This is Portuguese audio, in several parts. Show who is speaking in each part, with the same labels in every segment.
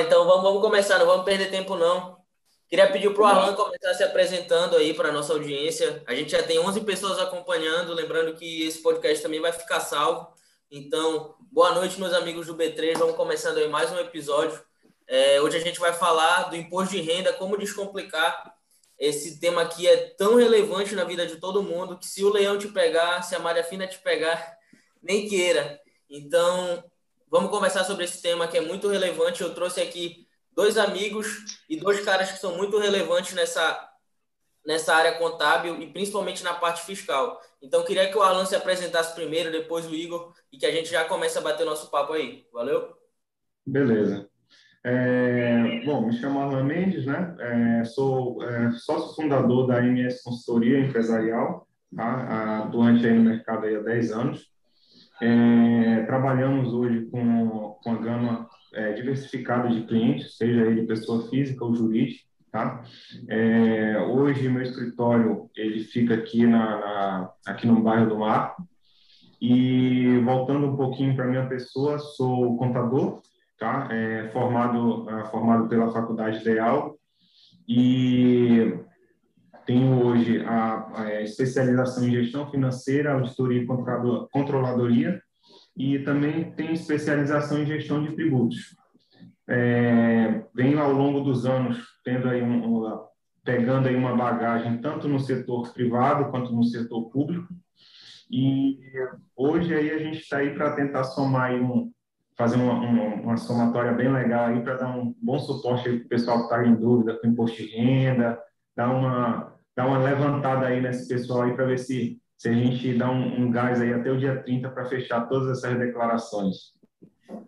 Speaker 1: Então vamos, vamos começar, não vamos perder tempo não. Queria pedir para o Arlan começar se apresentando aí para a nossa audiência. A gente já tem 11 pessoas acompanhando, lembrando que esse podcast também vai ficar salvo. Então, boa noite, meus amigos do B3. Vamos começando aí mais um episódio. É, hoje a gente vai falar do imposto de renda, como descomplicar. Esse tema aqui é tão relevante na vida de todo mundo que se o leão te pegar, se a malha fina te pegar, nem queira. Então, vamos conversar sobre esse tema que é muito relevante. Eu trouxe aqui dois amigos e dois caras que são muito relevantes nessa, nessa área contábil e principalmente na parte fiscal. Então, queria que o Alan se apresentasse primeiro, depois o Igor, e que a gente já comece a bater nosso papo aí. Valeu?
Speaker 2: Beleza. É, bom, me chamo Alan Mendes, né? É, sou é, sócio fundador da MS Consultoria Empresarial, tá? atuante aí no mercado aí há 10 anos. É, trabalhamos hoje com, com a gama é, diversificado de clientes, seja ele pessoa física ou jurídica, tá? É, hoje meu escritório ele fica aqui na, na, aqui no bairro do Mar e voltando um pouquinho para minha pessoa, sou contador, tá? É, formado é, formado pela Faculdade Ideal e tenho hoje a, a especialização em gestão financeira, auditoria e controladoria e também tem especialização em gestão de tributos. É, venho ao longo dos anos tendo aí um, um, pegando aí uma bagagem tanto no setor privado quanto no setor público e hoje aí a gente está aí para tentar somar um fazer uma, uma, uma, somatória bem legal aí para dar um bom suporte para o pessoal que está em dúvida com imposto de renda, dar uma dar uma levantada aí nesse pessoal aí para ver se se a gente dá um, um gás aí até o dia 30 para fechar todas essas declarações.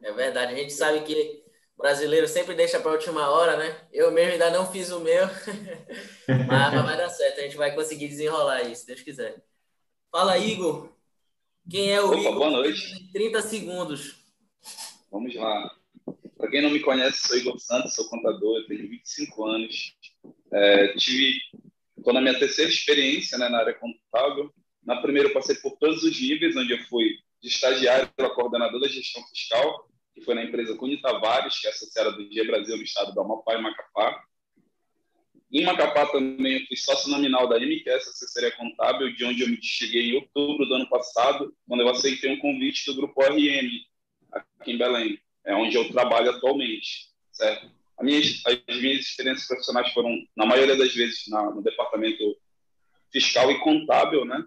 Speaker 1: É verdade, a gente sabe que o brasileiro sempre deixa para a última hora, né? Eu mesmo ainda não fiz o meu, mas, mas vai dar certo, a gente vai conseguir desenrolar isso, se Deus quiser. Fala, Igor. Quem é o
Speaker 3: Opa,
Speaker 1: Igor?
Speaker 3: Boa noite.
Speaker 1: 30 segundos.
Speaker 3: Vamos lá. Para quem não me conhece, sou Igor Santos, sou contador, eu tenho 25 anos. É, tive, estou na minha terceira experiência né, na área contábil. Na primeira, eu passei por todos os níveis, onde eu fui de estagiário para coordenador da gestão fiscal, que foi na empresa Cunha Tavares, que é associada do Dia Brasil no estado do Amapá e Macapá. Em Macapá também eu fui sócio nominal da MQS Assessoria Contábil, de onde eu me cheguei em outubro do ano passado, quando eu aceitei um convite do Grupo RM, aqui em Belém, é onde eu trabalho atualmente, certo? Minha, as minhas experiências profissionais foram, na maioria das vezes, na, no departamento fiscal e contábil, né?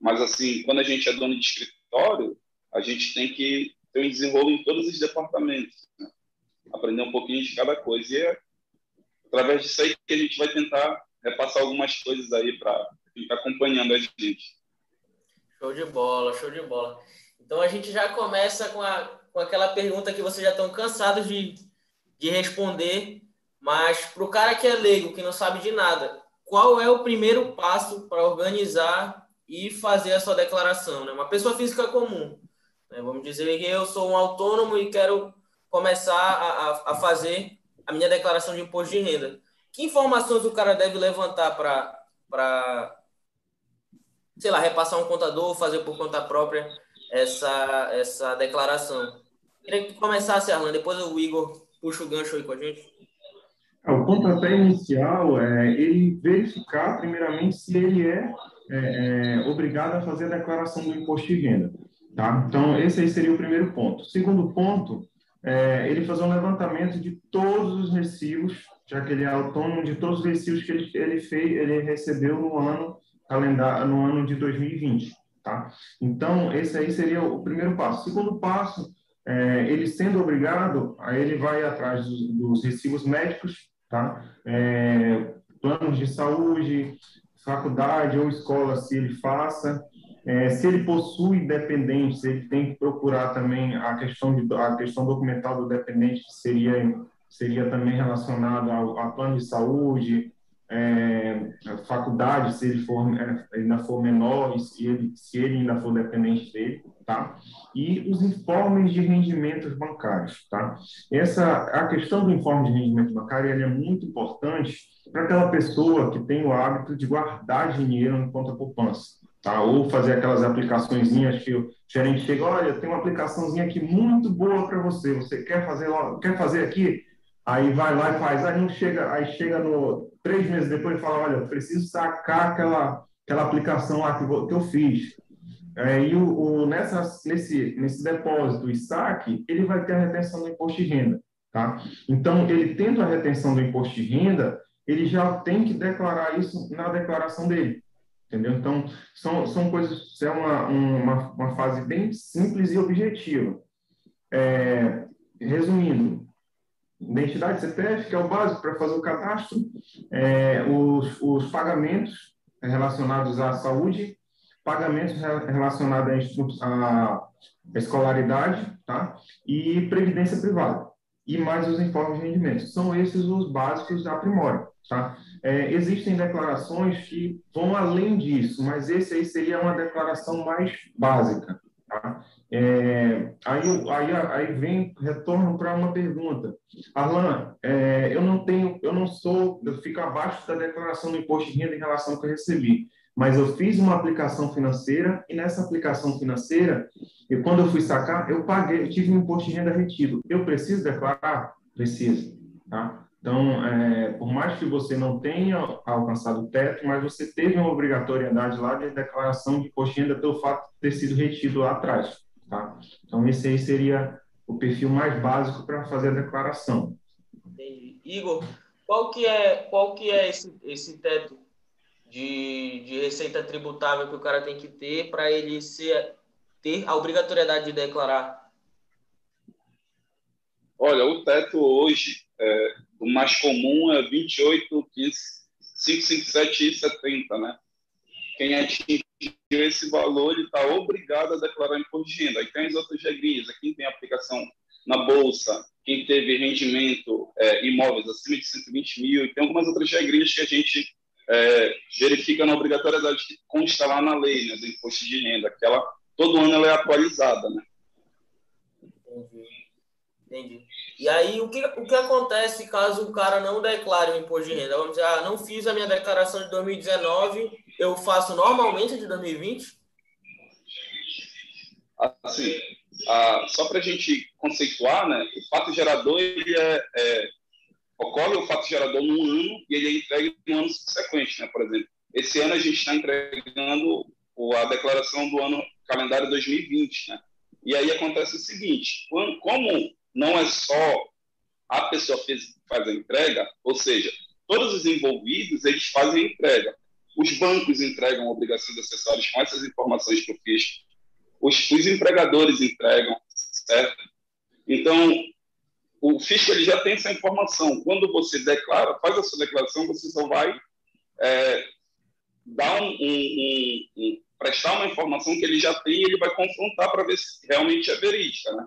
Speaker 3: Mas, assim, quando a gente é dono de escritório, a gente tem que ter um desenrolo em todos os departamentos, né? aprender um pouquinho de cada coisa. E é através disso aí que a gente vai tentar repassar algumas coisas aí para quem está acompanhando a gente.
Speaker 1: Show de bola, show de bola. Então a gente já começa com, a, com aquela pergunta que vocês já estão cansados de, de responder, mas para o cara que é leigo, que não sabe de nada, qual é o primeiro passo para organizar e fazer a sua declaração. Né? Uma pessoa física comum. Né? Vamos dizer que eu sou um autônomo e quero começar a, a, a fazer a minha declaração de imposto de renda. Que informações o cara deve levantar para, sei lá, repassar um contador, fazer por conta própria essa, essa declaração? Queria que começasse, Arlan, depois o Igor puxa o gancho aí com a gente.
Speaker 2: É, o pontapé inicial é ele verificar, primeiramente, se ele é é, é, obrigado a fazer a declaração do imposto de renda. Tá? Então, esse aí seria o primeiro ponto. Segundo ponto, é, ele fazer um levantamento de todos os recibos, já que ele é autônomo, de todos os recibos que ele, ele, fez, ele recebeu no ano calendário, no ano de 2020. Tá? Então, esse aí seria o primeiro passo. Segundo passo, é, ele sendo obrigado, aí ele vai atrás dos, dos recibos médicos, tá? É, planos de saúde, faculdade ou escola, se ele faça. É, se ele possui dependentes, ele tem que procurar também a questão, de, a questão documental do dependente, que seria, seria também relacionado ao, ao plano de saúde, é, faculdade, se ele for, é, ainda for menor, se ele, se ele ainda for dependente dele, tá? E os informes de rendimentos bancários, tá? Essa, a questão do informe de rendimento bancário, é muito importante para aquela pessoa que tem o hábito de guardar dinheiro em conta poupança, tá? Ou fazer aquelas aplicaçõezinhas que o gerente chega, olha, tem uma aplicaçãozinha aqui muito boa para você, você quer fazer, quer fazer aqui? Aí vai lá e faz, aí não chega, aí chega no três meses depois e fala, olha, preciso sacar aquela aquela aplicação lá que eu fiz. É, e o, o, nessa, nesse, nesse depósito e saque, ele vai ter a retenção do imposto de renda. Tá? Então, ele tendo a retenção do imposto de renda, ele já tem que declarar isso na declaração dele. Entendeu? Então, são, são coisas, é uma, uma, uma fase bem simples e objetiva. É, resumindo, identidade CPF, que é o básico para fazer o cadastro, é, os, os pagamentos relacionados à saúde, pagamentos relacionados à escolaridade tá? e previdência privada, e mais os informes de rendimentos. São esses os básicos da Primora. Tá? É, existem declarações que vão além disso, mas esse aí seria uma declaração mais básica. Tá? É, aí, aí, aí vem, retorno para uma pergunta. Arlan, é, eu não tenho, eu não sou, eu fico abaixo da declaração do imposto de renda em relação ao que eu recebi, mas eu fiz uma aplicação financeira e nessa aplicação financeira, e quando eu fui sacar, eu paguei, eu tive um imposto de renda retido. Eu preciso declarar? Preciso. Tá? Então, é, por mais que você não tenha alcançado o teto, mas você teve uma obrigatoriedade lá de declaração de imposto de renda pelo fato de ter sido retido lá atrás. Tá? Então, esse aí seria o perfil mais básico para fazer a declaração.
Speaker 1: Entendi. Igor, qual que é, qual que é esse, esse teto de, de receita tributável que o cara tem que ter para ele ser, ter a obrigatoriedade de declarar?
Speaker 3: Olha, o teto hoje, é, o mais comum é 28, 15, 557 e 70, né? Quem atingiu esse valor, está obrigado a declarar imposto de renda. Aí tem as outras regrinhas, quem tem aplicação na Bolsa, quem teve rendimento é, imóveis acima de 120 mil, e tem algumas outras regrinhas que a gente é, verifica na obrigatoriedade que consta lá na lei né, do imposto de renda, que ela, todo ano ela é atualizada. Né?
Speaker 1: Entendi. Entendi. E aí, o que, o que acontece caso o cara não declare o imposto de renda? Vamos dizer, ah, não fiz a minha declaração de 2019, eu faço normalmente de 2020?
Speaker 3: Assim, ah, só para a gente conceituar, né, o fato gerador ele é, é, ocorre o fato gerador num ano e ele é entregue no ano subsequente, né? Por exemplo, esse ano a gente está entregando a declaração do ano calendário 2020, né? E aí acontece o seguinte: como não é só a pessoa fez, faz a entrega, ou seja, todos os envolvidos eles fazem a entrega. Os bancos entregam obrigações acessórias com essas informações que eu fiz. Os, os empregadores entregam, certo? Um, o fisco ele já tem essa informação. Quando você declara, faz a sua declaração, você só vai é, dar um, um, um, prestar uma informação que ele já tem e ele vai confrontar para ver se realmente é verídica, né?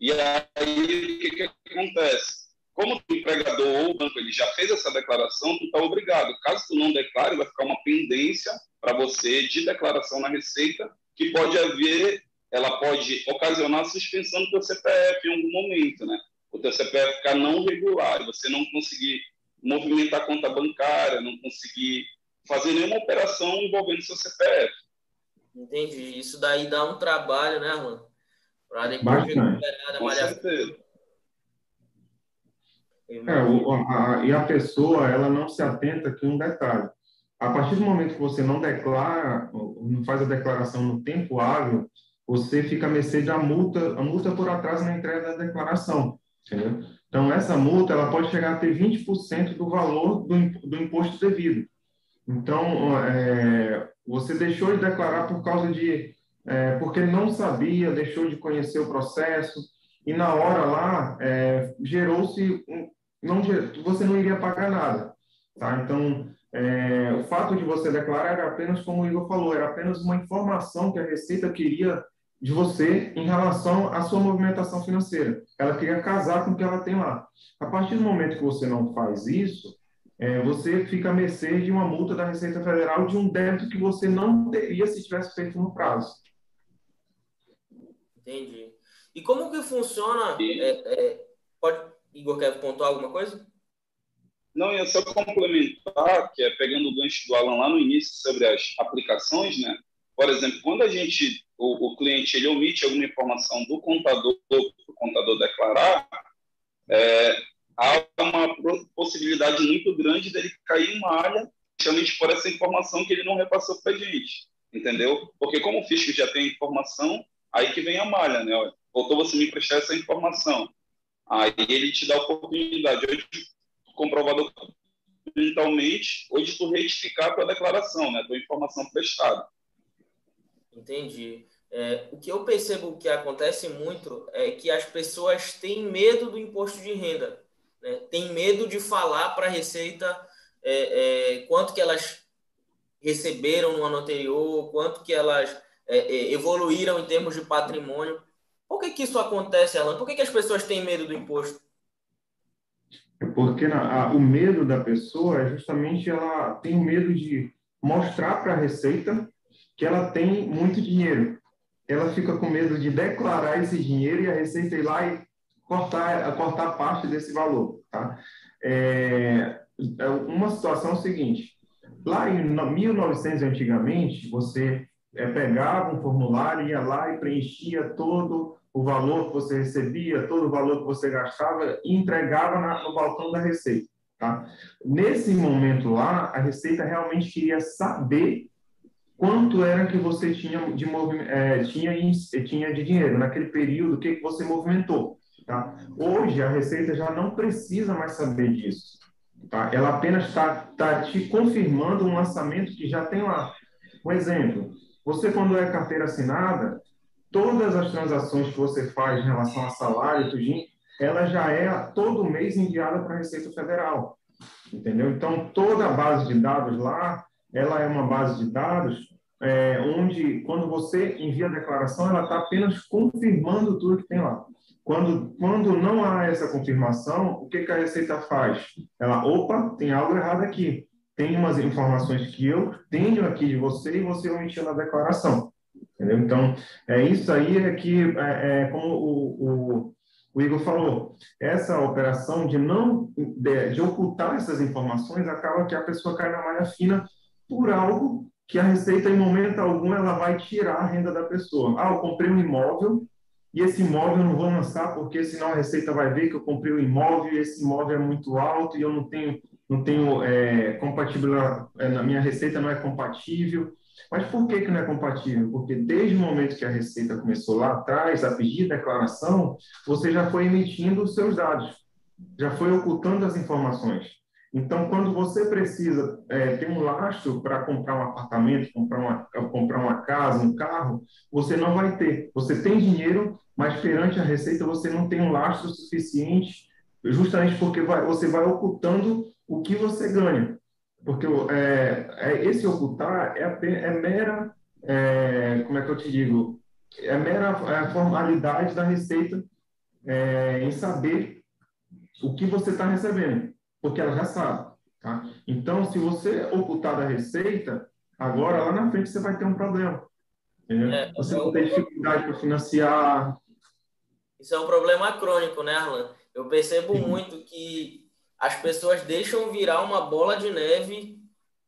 Speaker 3: E aí, o que, que acontece? Como o empregador ou o banco ele já fez essa declaração, tu está obrigado. Caso tu não declare, vai ficar uma pendência para você de declaração na Receita, que pode haver ela pode ocasionar a suspensão do teu CPF em algum momento, né? O teu CPF ficar não regular, você não conseguir movimentar a conta bancária, não conseguir fazer nenhuma operação envolvendo seu CPF.
Speaker 1: Entendi. Isso daí dá um trabalho, né, mano? Para depois
Speaker 2: recuperar malhação. É, o, a, e a pessoa, ela não se atenta aqui um detalhe. A partir do momento que você não declara, não faz a declaração no tempo hábil, você fica a mercê da multa, a multa por atraso na entrega da declaração, entendeu? Então, essa multa, ela pode chegar a ter 20% do valor do, do imposto devido. Então, é, você deixou de declarar por causa de... É, porque não sabia, deixou de conhecer o processo, e na hora lá, é, gerou-se... Não, você não iria pagar nada, tá? Então, é, o fato de você declarar era apenas, como o Igor falou, era apenas uma informação que a Receita queria de você em relação à sua movimentação financeira. Ela queria casar com o que ela tem lá. A partir do momento que você não faz isso, é, você fica a mercê de uma multa da Receita Federal de um débito que você não teria se tivesse feito no prazo.
Speaker 1: Entendi. E como que funciona? É, é, pode, Igor, quer pontuar alguma coisa?
Speaker 3: Não, ia só complementar, que é pegando o gancho do Alan lá no início sobre as aplicações, né? Por exemplo, quando a gente, o, o cliente, ele omite alguma informação do contador, para o contador declarar, é, há uma possibilidade muito grande dele cair em malha, justamente por essa informação que ele não repassou para a gente, entendeu? Porque como o fisco já tem informação, aí que vem a malha, né? Faltou você me prestar essa informação. Aí ele te dá a oportunidade hoje comprovado digitalmente, hoje tu retificar a tua declaração, né? Tua informação prestada.
Speaker 1: Entendi. É, o que eu percebo que acontece muito é que as pessoas têm medo do imposto de renda, né? têm medo de falar para a Receita é, é, quanto que elas receberam no ano anterior, quanto que elas é, é, evoluíram em termos de patrimônio. Por que, que isso acontece, Alan? Por que, que as pessoas têm medo do imposto?
Speaker 2: Porque na, a, o medo da pessoa é justamente ela tem medo de mostrar para a Receita que ela tem muito dinheiro. Ela fica com medo de declarar esse dinheiro e a Receita ir lá e cortar, cortar parte desse valor. Tá? É, é uma situação é seguinte: lá em 1900 antigamente, você é, pegava um formulário, ia lá e preenchia todo o valor que você recebia, todo o valor que você gastava e entregava na, no balcão da Receita. Tá? Nesse momento lá, a Receita realmente queria saber quanto era que você tinha de, é, tinha, tinha de dinheiro naquele período, o que, que você movimentou. Tá? Hoje, a Receita já não precisa mais saber disso. Tá? Ela apenas está tá te confirmando um lançamento que já tem lá. Um exemplo, você quando é carteira assinada, todas as transações que você faz em relação a salário, tudinho, ela já é todo mês enviada para a Receita Federal. Entendeu? Então, toda a base de dados lá, ela é uma base de dados é, onde, quando você envia a declaração, ela está apenas confirmando tudo que tem lá. Quando, quando não há essa confirmação, o que, que a Receita faz? Ela, opa, tem algo errado aqui. Tem umas informações que eu tenho aqui de você e você omitiu na declaração. Entendeu? Então, é isso aí é que, é, é como o, o, o, Igor falou, essa operação de não de, de, ocultar essas informações acaba que a pessoa cai na malha fina por algo que a Receita, em momento algum, ela vai tirar a renda da pessoa. Ah, eu comprei um imóvel e esse imóvel eu não vou lançar porque senão a Receita vai ver que eu comprei um imóvel e esse imóvel é muito alto e eu não tenho, não tenho é, compatibilidade, é, minha Receita não é compatível. Mas por que, que não é compatível? Porque desde o momento que a Receita começou lá atrás a pedir declaração, você já foi emitindo os seus dados, já foi ocultando as informações. Então, quando você precisa é, ter um lastro para comprar um apartamento, comprar uma, comprar uma casa, um carro, você não vai ter. Você tem dinheiro, mas perante a Receita você não tem um lastro suficiente, justamente porque vai, você vai ocultando o que você ganha. Porque é, é, esse ocultar é, é mera, é, como é que eu te digo, é mera é formalidade da Receita é, em saber o que você está recebendo, porque ela já sabe. Tá? Então, se você ocultar da Receita, agora lá na frente você vai ter um problema. É, você vai ter dificuldade para financiar.
Speaker 1: Isso é um problema crônico, né, Arlan? Eu percebo muito que as pessoas deixam virar uma bola de neve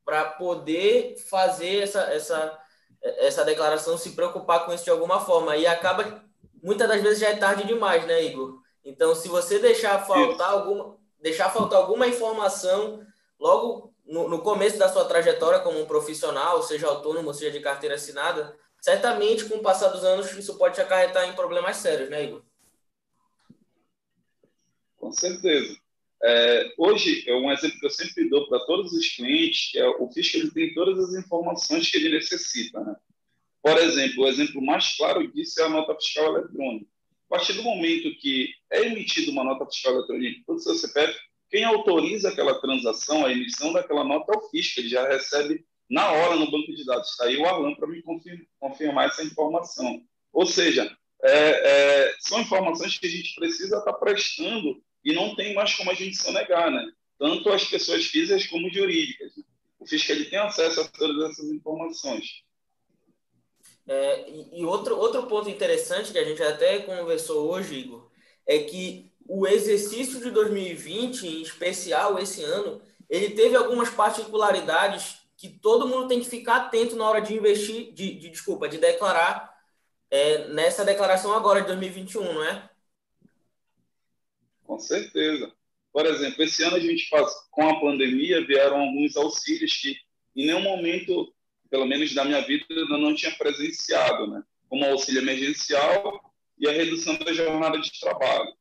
Speaker 1: para poder fazer essa, essa, essa declaração, se preocupar com isso de alguma forma. E acaba, muitas das vezes já é tarde demais, né, Igor? Então, se você deixar faltar alguma, deixar faltar alguma informação logo no, no começo da sua trajetória como um profissional, seja autônomo, seja de carteira assinada, certamente com o passar dos anos isso pode te acarretar em problemas sérios, né, Igor?
Speaker 3: Com certeza. É, hoje, é um exemplo que eu sempre dou para todos os clientes, é o fisco ele tem todas as informações que ele necessita. Né? Por exemplo, o exemplo mais claro disso é a nota fiscal eletrônica. A partir do momento que é emitida uma nota fiscal eletrônica o seu CPF, quem autoriza aquela transação, a emissão daquela nota é o fisco, ele já recebe na hora no banco de dados. Está aí o Alan para me confirmar essa informação. Ou seja, é, é, são informações que a gente precisa estar tá prestando e não tem mais como a gente sonegar, né? Tanto as pessoas físicas como jurídicas. Né? O fiscal ele tem acesso a todas essas informações.
Speaker 1: É, e, e outro, outro ponto interessante que a gente até conversou hoje, Igor, é que o exercício de 2020, em especial esse ano, ele teve algumas particularidades que todo mundo tem que ficar atento na hora de investir, de, de desculpa, de declarar é, nessa declaração agora de 2021, não é?
Speaker 3: Com certeza. Por exemplo, esse ano a gente faz, com a pandemia, vieram alguns auxílios que em nenhum momento, pelo menos na minha vida, eu não tinha presenciado, né? Como auxílio emergencial e a redução da jornada de trabalho.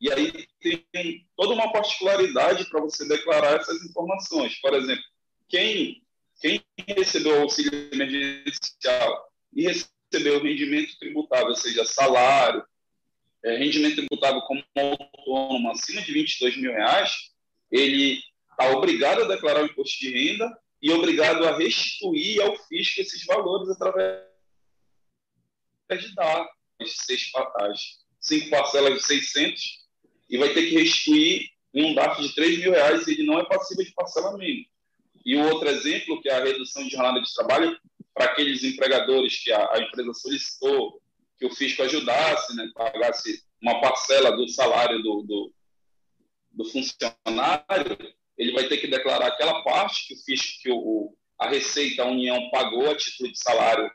Speaker 3: E aí tem toda uma particularidade para você declarar essas informações. Por exemplo, quem, quem recebeu o auxílio emergencial e recebeu o rendimento tributável, ou seja, salário, é, rendimento tributável como autônomo acima de 22 mil reais, ele está obrigado a declarar o imposto de renda e obrigado a restituir ao fisco esses valores através de dar as, seis, as cinco parcelas de 600 e vai ter que restituir um DAF de 3 mil reais e ele não é passível de parcelamento. E o outro exemplo, que é a redução de jornada de trabalho, para aqueles empregadores que a, a empresa solicitou que o fisco ajudasse, né, pagasse uma parcela do salário do, do, do, funcionário, ele vai ter que declarar aquela parte que o fisco, que o, a Receita, a União pagou a título de salário,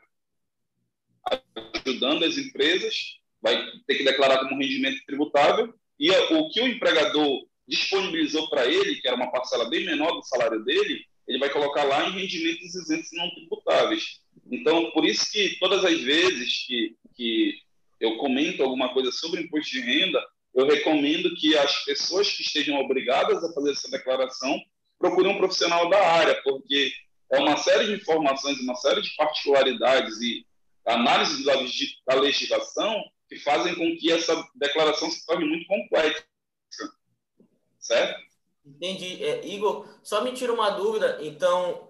Speaker 3: ajudando as empresas, vai ter que declarar como rendimento tributável, e o que o empregador disponibilizou para ele, que era uma parcela bem menor do salário dele, ele vai colocar lá em rendimentos isentos não tributáveis. Então, por isso que todas as vezes que, que eu comento alguma coisa sobre imposto de renda, eu recomendo que as pessoas que estejam obrigadas a fazer essa declaração procurem um profissional da área, porque é uma série de informações, uma série de particularidades e análise da legislação que fazem com que essa declaração se torne muito complexa. Certo?
Speaker 1: Entendi. É, Igor, só me tira uma dúvida. Então,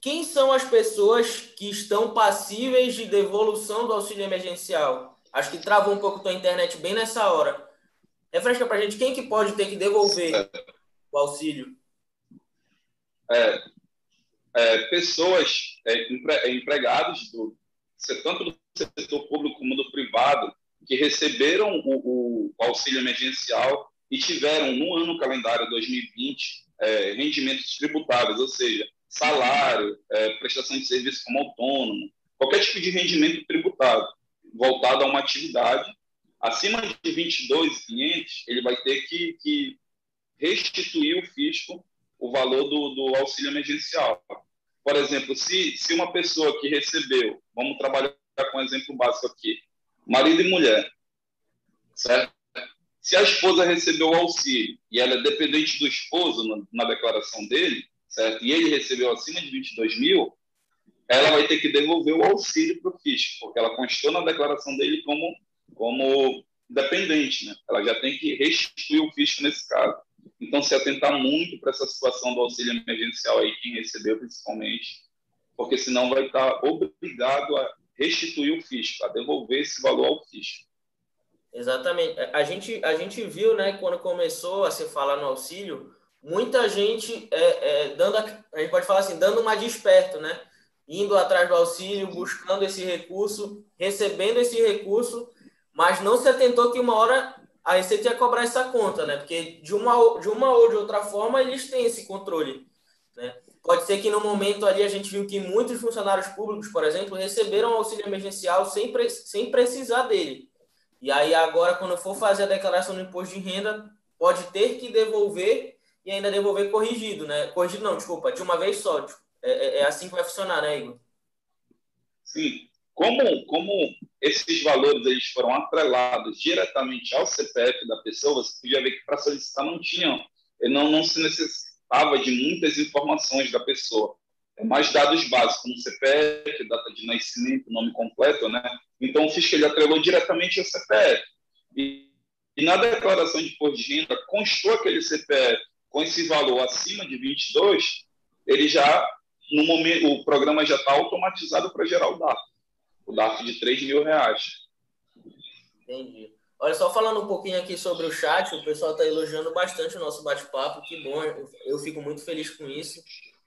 Speaker 1: quem são as pessoas que estão passíveis de devolução do auxílio emergencial? Acho que travou um pouco a tua internet bem nessa hora. Refresca para a gente quem que pode ter que devolver é. o auxílio.
Speaker 3: É, é, pessoas, é, empre, empregados, do, tanto do setor público como do privado, que receberam o, o auxílio emergencial e tiveram no ano calendário 2020 é, rendimentos tributáveis, ou seja, salário, é, prestação de serviço como autônomo, qualquer tipo de rendimento tributado voltado a uma atividade acima de 22,500, ele vai ter que, que restituir o fisco o valor do, do auxílio emergencial. Por exemplo, se, se uma pessoa que recebeu, vamos trabalhar com um exemplo básico aqui, marido e mulher, certo? Se a esposa recebeu o auxílio e ela é dependente do esposo na, na declaração dele, certo? E ele recebeu acima de 22 mil, ela vai ter que devolver o auxílio para o fisco, porque ela constou na declaração dele como, como dependente, né? Ela já tem que restituir o fisco nesse caso. Então, se atentar muito para essa situação do auxílio emergencial aí, quem recebeu principalmente, porque senão vai estar obrigado a restituir o fisco, a devolver esse valor ao fisco.
Speaker 1: Exatamente. A gente, a gente viu, né, quando começou a se falar no auxílio, muita gente é, é, dando, a, a gente pode falar assim, dando uma desperto, né? Indo atrás do auxílio, buscando esse recurso, recebendo esse recurso, mas não se atentou que uma hora a Receita ia cobrar essa conta, né? Porque de uma, de uma ou de outra forma eles têm esse controle, né? Pode ser que no momento ali a gente viu que muitos funcionários públicos, por exemplo, receberam auxílio emergencial sem, sem precisar dele. E aí agora, quando for fazer a declaração do imposto de renda, pode ter que devolver e ainda devolver corrigido, né? Corrigido não, desculpa, de uma vez só. Tipo, é, é, é assim que vai funcionar, né, Igor?
Speaker 3: Sim. Como, como esses valores eles foram atrelados diretamente ao CPF da pessoa, você podia ver que para solicitar não tinham, não, não se necessitava de muitas informações da pessoa. É mais dados básicos, como CPF, data de nascimento, nome completo, né? Então, o fisco ele atrelou diretamente ao CPF. E, e na declaração de imposto de renda, constou aquele CPF com esse valor acima de 22, ele já, no momento, o programa já está automatizado para gerar o DAF. O DAF de 3 mil reais.
Speaker 1: Entendi. Olha, só falando um pouquinho aqui sobre o chat, o pessoal está elogiando bastante o nosso bate-papo, que bom, eu, fico muito feliz com isso,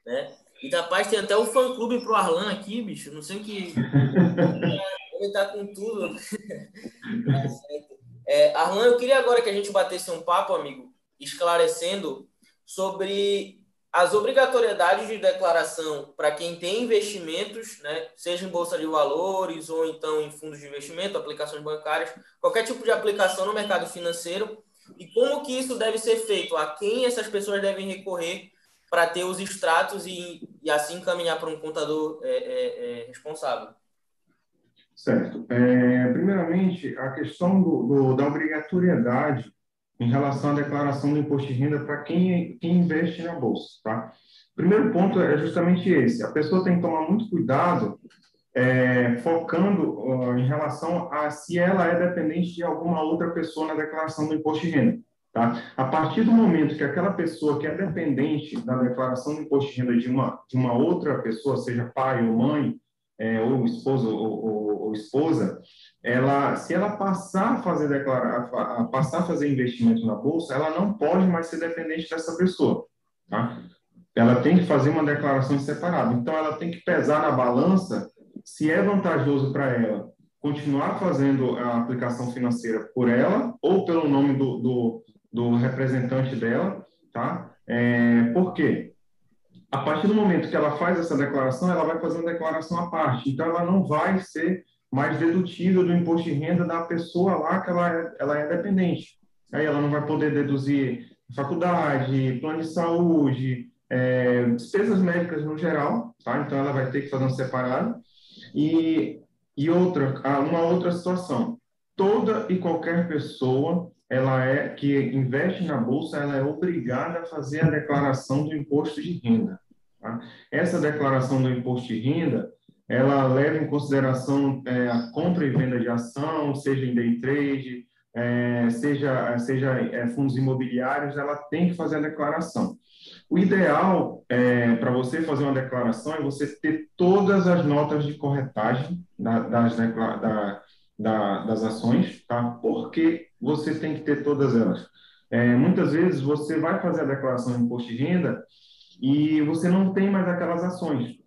Speaker 1: né? E rapaz, tem até um fã-clube pro Arlan aqui, bicho, não sei o que... Ele tá com tudo. é, Arlan, eu queria agora que a gente batesse um papo, amigo, esclarecendo sobre as obrigatoriedades de declaração para quem tem investimentos, né, seja em bolsa de valores ou então em fundos de investimento, aplicações bancárias, qualquer tipo de aplicação no mercado financeiro, E como que isso deve ser feito? A quem essas pessoas devem recorrer para ter os extratos e, e assim caminhar para um contador é, é, é, responsável?
Speaker 2: Certo. É, primeiramente, a questão do, do, da obrigatoriedade em relação à declaração do imposto de renda para quem, quem investe na bolsa, tá? Primeiro ponto é justamente esse. A pessoa tem que tomar muito cuidado é, focando em relação a se ela é dependente de alguma outra pessoa na declaração do imposto de renda. Tá? A partir do momento que aquela pessoa que é dependente da declaração do imposto de renda de uma, de uma outra pessoa, seja pai ou mãe, é, ou esposo ou, ou, ou, esposa, ela, se ela passar a fazer declarar, a passar a fazer investimento na bolsa, ela não pode mais ser dependente dessa pessoa. Tá? Ela tem que fazer uma declaração separada. Então, ela tem que pesar na balança se é vantajoso para ela continuar fazendo a aplicação financeira por ela ou pelo nome do, do, do representante dela, tá? É, por quê? A partir do momento que ela faz essa declaração, ela vai fazer uma declaração à parte. Então, ela não vai ser mais dedutível do imposto de renda da pessoa lá que ela é, ela é dependente. Aí ela não vai poder deduzir faculdade, plano de saúde, é, despesas médicas no geral, tá? Então, ela vai ter que fazer um separado. E, e outra, uma outra situação, toda e qualquer pessoa ela é que investe na bolsa, ela é obrigada a fazer a declaração do imposto de renda. Tá? Essa declaração do imposto de renda, ela leva em consideração é, a compra e venda de ação, seja em day trade, é, seja seja é, fundos imobiliários, ela tem que fazer a declaração. O ideal é, para você fazer uma declaração é você ter todas as notas de corretagem da, das, da, da, das ações, tá? Porque você tem que ter todas elas. É, muitas vezes você vai fazer a declaração de imposto de renda e você não tem mais aquelas ações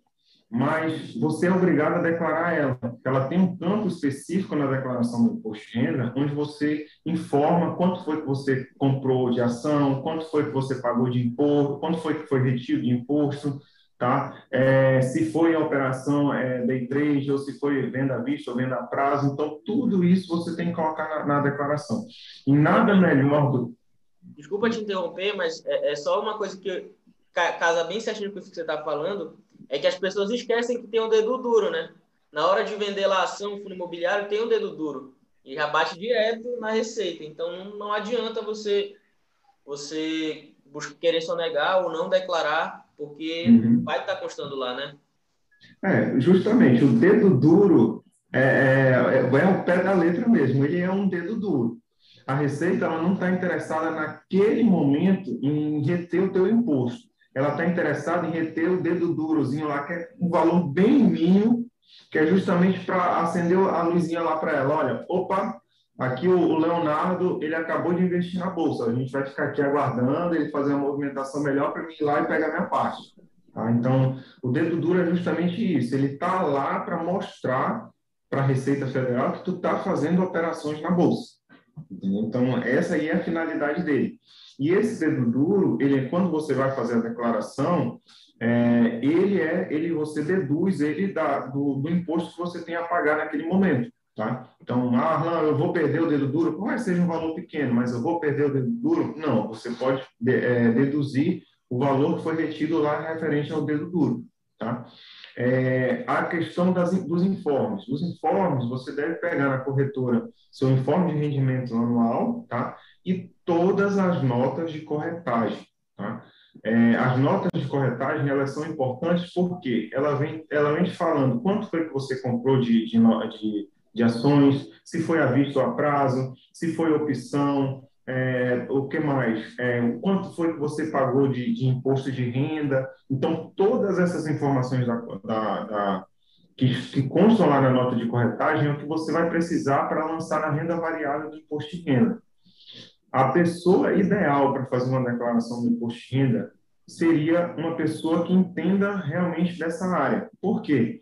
Speaker 2: mas você é obrigado a declarar ela. Ela tem um campo específico na declaração do imposto de renda, onde você informa quanto foi que você comprou de ação, quanto foi que você pagou de imposto, quanto foi que foi retido de imposto, tá? É, se foi operação é, day trade ou se foi venda à vista ou venda a prazo. Então, tudo isso você tem que colocar na, na declaração. E nada melhor do...
Speaker 1: Desculpa te interromper, mas é, é só uma coisa que casa bem certinho com isso que você está falando, é que as pessoas esquecem que tem um dedo duro, né? Na hora de vender lá ação, fundo imobiliário, tem um dedo duro. E já bate direto na receita. Então, não adianta você você querer sonegar ou não declarar, porque uhum. vai estar tá constando lá, né?
Speaker 2: É, justamente. O dedo duro é, é, é, é o pé da letra mesmo. Ele é um dedo duro. A Receita ela não está interessada naquele momento em reter o teu imposto ela está interessada em reter o dedo durozinho lá, que é um valor bem mínimo, que é justamente para acender a luzinha lá para ela. Olha, opa, aqui o Leonardo, ele acabou de investir na bolsa. A gente vai ficar aqui aguardando ele fazer uma movimentação melhor para mim ir lá e pegar minha parte. Tá? Então, o dedo duro é justamente isso. Ele está lá para mostrar para a Receita Federal que tu está fazendo operações na bolsa. Entendeu? Então, essa aí é a finalidade dele. E esse dedo duro, ele quando você vai fazer a declaração, é, ele é, ele você deduz ele da, do, do, imposto que você tem a pagar naquele momento, tá? Então, ah, eu vou perder o dedo duro, por mais seja um valor pequeno, mas eu vou perder o dedo duro? Não, você pode de, é, deduzir o valor que foi retido lá referente ao dedo duro, tá? É, a questão das, dos informes. Os informes, você deve pegar na corretora seu informe de rendimento anual, tá? E todas as notas de corretagem, tá? É, as notas de corretagem, elas são importantes porque ela vem, ela vem falando quanto foi que você comprou de, de, de, de ações, se foi a vista ou a prazo, se foi opção, é, o que mais? É, quanto foi que você pagou de, de, imposto de renda? Então, todas essas informações da, da, da, que, que, constam lá na nota de corretagem é o que você vai precisar para lançar a renda variável do imposto de renda. A pessoa ideal para fazer uma declaração do imposto de renda seria uma pessoa que entenda realmente dessa área. Por quê?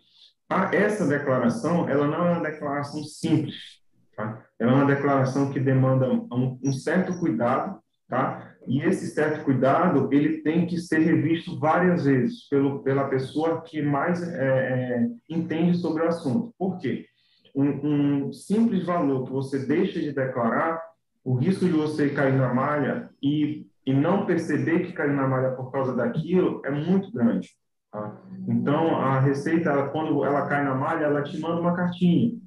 Speaker 2: Essa declaração ela não é uma declaração simples Tá? É uma declaração que demanda um, um, certo cuidado, tá? E esse certo cuidado ele tem que ser revisto várias vezes pelo, pela pessoa que mais é, é, entende sobre o assunto. Por quê? Um, um, simples valor que você deixa de declarar, o risco de você cair na malha e, e não perceber que caiu na malha por causa daquilo é muito grande. Tá? Então, a receita, ela, quando ela cai na malha, ela te manda uma cartinha.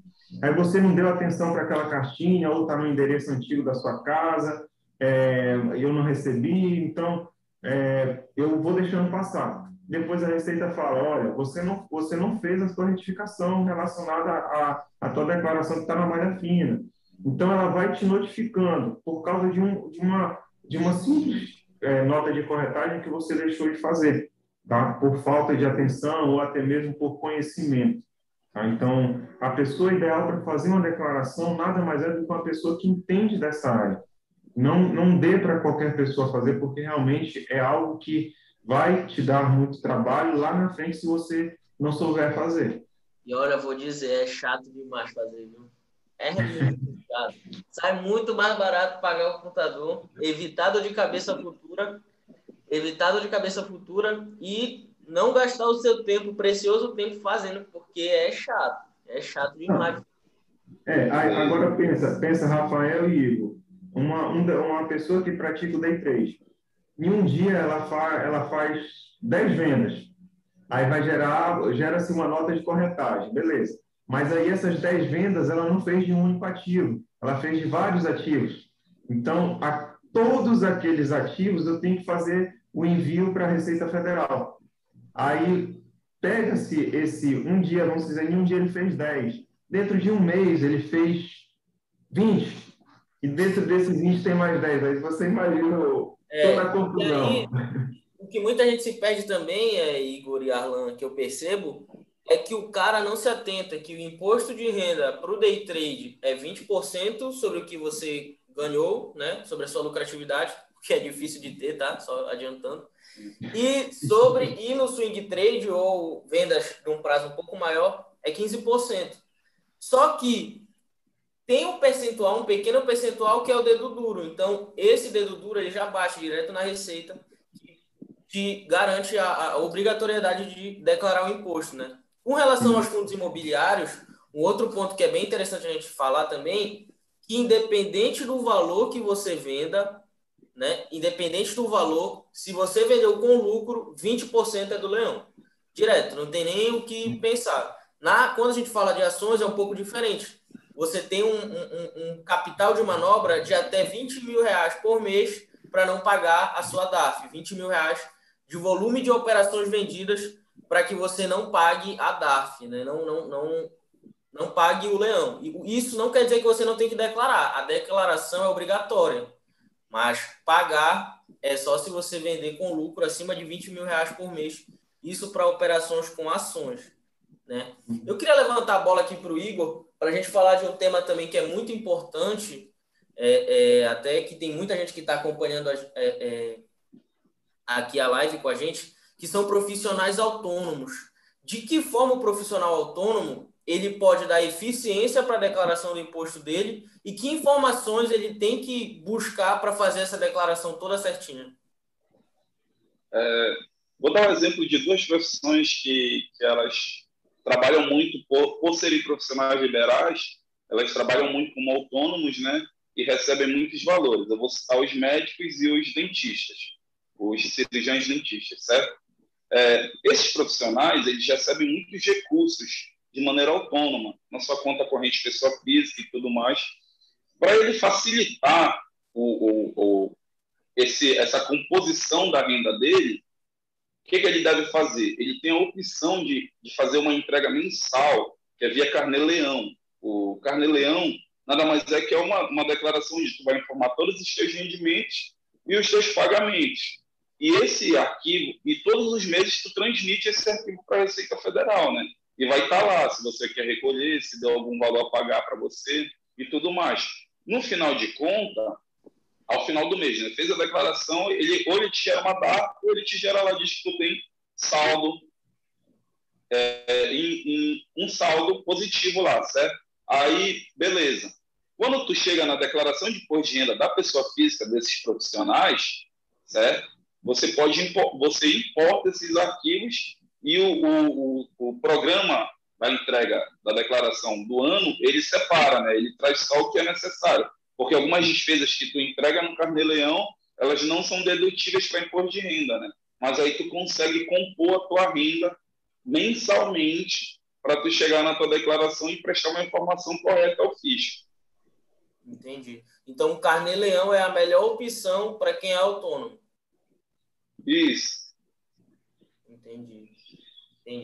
Speaker 2: Aí você não deu atenção para aquela cartinha, ou está no endereço antigo da sua casa, é, eu não recebi, então é, eu vou deixando passar. Depois a Receita fala, olha, você não, você não fez a sua retificação relacionada à, à tua declaração que está na malha fina. Então ela vai te notificando por causa de, um, de uma, de uma simples é, nota de corretagem que você deixou de fazer tá? por falta de atenção ou até mesmo por conhecimento. Tá? Então, a pessoa ideal para fazer uma declaração nada mais é do que uma pessoa que entende dessa área. Não, não dê para qualquer pessoa fazer, porque realmente é algo que vai te dar muito trabalho lá na frente se você não souber fazer.
Speaker 1: E olha, vou dizer, é chato demais fazer, viu? É muito chato. Sai muito mais barato pagar o computador, evitar dor de cabeça futura evitar dor de cabeça futura e não gastar o seu tempo, precioso tempo fazendo, porque é chato. É chato demais.
Speaker 2: É, agora pensa, pensa Rafael e Igor, uma, uma pessoa que pratica o day trade. Em um dia ela, fa, ela faz 10 vendas. Aí vai gerar, gera-se uma nota de corretagem, beleza. Mas aí essas 10 vendas ela não fez de um único ativo, ela fez de vários ativos. Então, a todos aqueles ativos eu tenho que fazer o envio para a Receita Federal. Aí pega-se esse um dia, vamos dizer, em um dia ele fez 10. Dentro de um mês ele fez 20. E dentro desses 20 tem mais 10. Aí você imagina é, toda a confusão. Aí,
Speaker 1: o que muita gente se perde também, é, Igor e Arlan, que eu percebo, é que o cara não se atenta que o imposto de renda para o day trade é 20% sobre o que você ganhou, né, sobre a sua lucratividade, que é difícil de ter, tá? Só adiantando. E sobre ir no swing trade ou vendas de um prazo um pouco maior, é 15%. Só que tem um percentual, um pequeno percentual que é o dedo duro. Então, esse dedo duro ele já bate direto na receita, que garante a, a obrigatoriedade de declarar o imposto, né? Com relação aos fundos imobiliários, um outro ponto que é bem interessante a gente falar também, que independente do valor que você venda, né? Independente do valor, se você vendeu com lucro, 20% é do leão. Direto, não tem nem o que pensar. Na, quando a gente fala de ações, é um pouco diferente. Você tem um, um, um capital de manobra de até 20 mil reais por mês para não pagar a sua DAF. 20 mil reais de volume de operações vendidas para que você não pague a DAF, né? não, não, não, não pague o leão. Isso não quer dizer que você não tem que declarar. A declaração é obrigatória. Mas pagar é só se você vender com lucro acima de 20 mil reais por mês. Isso para operações com ações. Né? Eu queria levantar a bola aqui para o Igor, para a gente falar de um tema também que é muito importante, é, é, até que tem muita gente que está acompanhando a, é, é, aqui a live com a gente, que são profissionais autônomos. De que forma o profissional autônomo ele pode dar eficiência para a declaração do imposto dele e que informações ele tem que buscar para fazer essa declaração toda certinha?
Speaker 3: É, vou dar um exemplo de duas profissões que, que elas trabalham muito por, por serem profissionais liberais, elas trabalham muito como autônomos, né? E recebem muitos valores. Eu vou citar os médicos e os dentistas, os cirurgiões dentistas, certo? É, esses profissionais, eles recebem muitos recursos de maneira autônoma, na sua conta corrente pessoa física e tudo mais, para ele facilitar o, o, o, esse, essa composição da renda dele, o que, que, ele deve fazer? Ele tem a opção de, de fazer uma entrega mensal, que é via Carnê-Leão. O Carnê-Leão nada mais é que é uma, uma declaração onde tu vai informar todos os teus rendimentos e os teus pagamentos. E esse arquivo, e todos os meses tu transmite esse arquivo para a Receita Federal, né? E vai estar tá lá se você quer recolher, se deu algum valor a pagar para você e tudo mais. No final de conta, ao final do mês, né, fez a declaração, ele ou ele te gera uma data ou ele te gera lá diz que tu tem saldo é, em, em um saldo positivo lá, certo? Aí, beleza. Quando tu chega na declaração de imposto de renda da pessoa física desses profissionais, certo? Você pode você importa esses arquivos e o, o, o, programa da entrega da declaração do ano, ele separa, né? ele traz só o que é necessário. Porque algumas despesas que tu entrega no carnê-leão, elas não são dedutíveis para imposto de renda, né? Mas aí tu consegue compor a tua renda mensalmente para tu chegar na tua declaração e prestar uma informação correta ao fisco.
Speaker 1: Entendi. Então, o carnê-leão é a melhor opção para quem é autônomo.
Speaker 3: Isso.
Speaker 1: Entendi.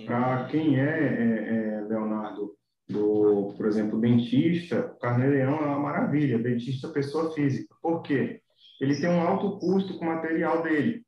Speaker 2: Para quem é, é, é, Leonardo, do, por exemplo, dentista, o carnê-leão é uma maravilha. Dentista pessoa física. Por quê? Ele tem um alto custo com o material dele.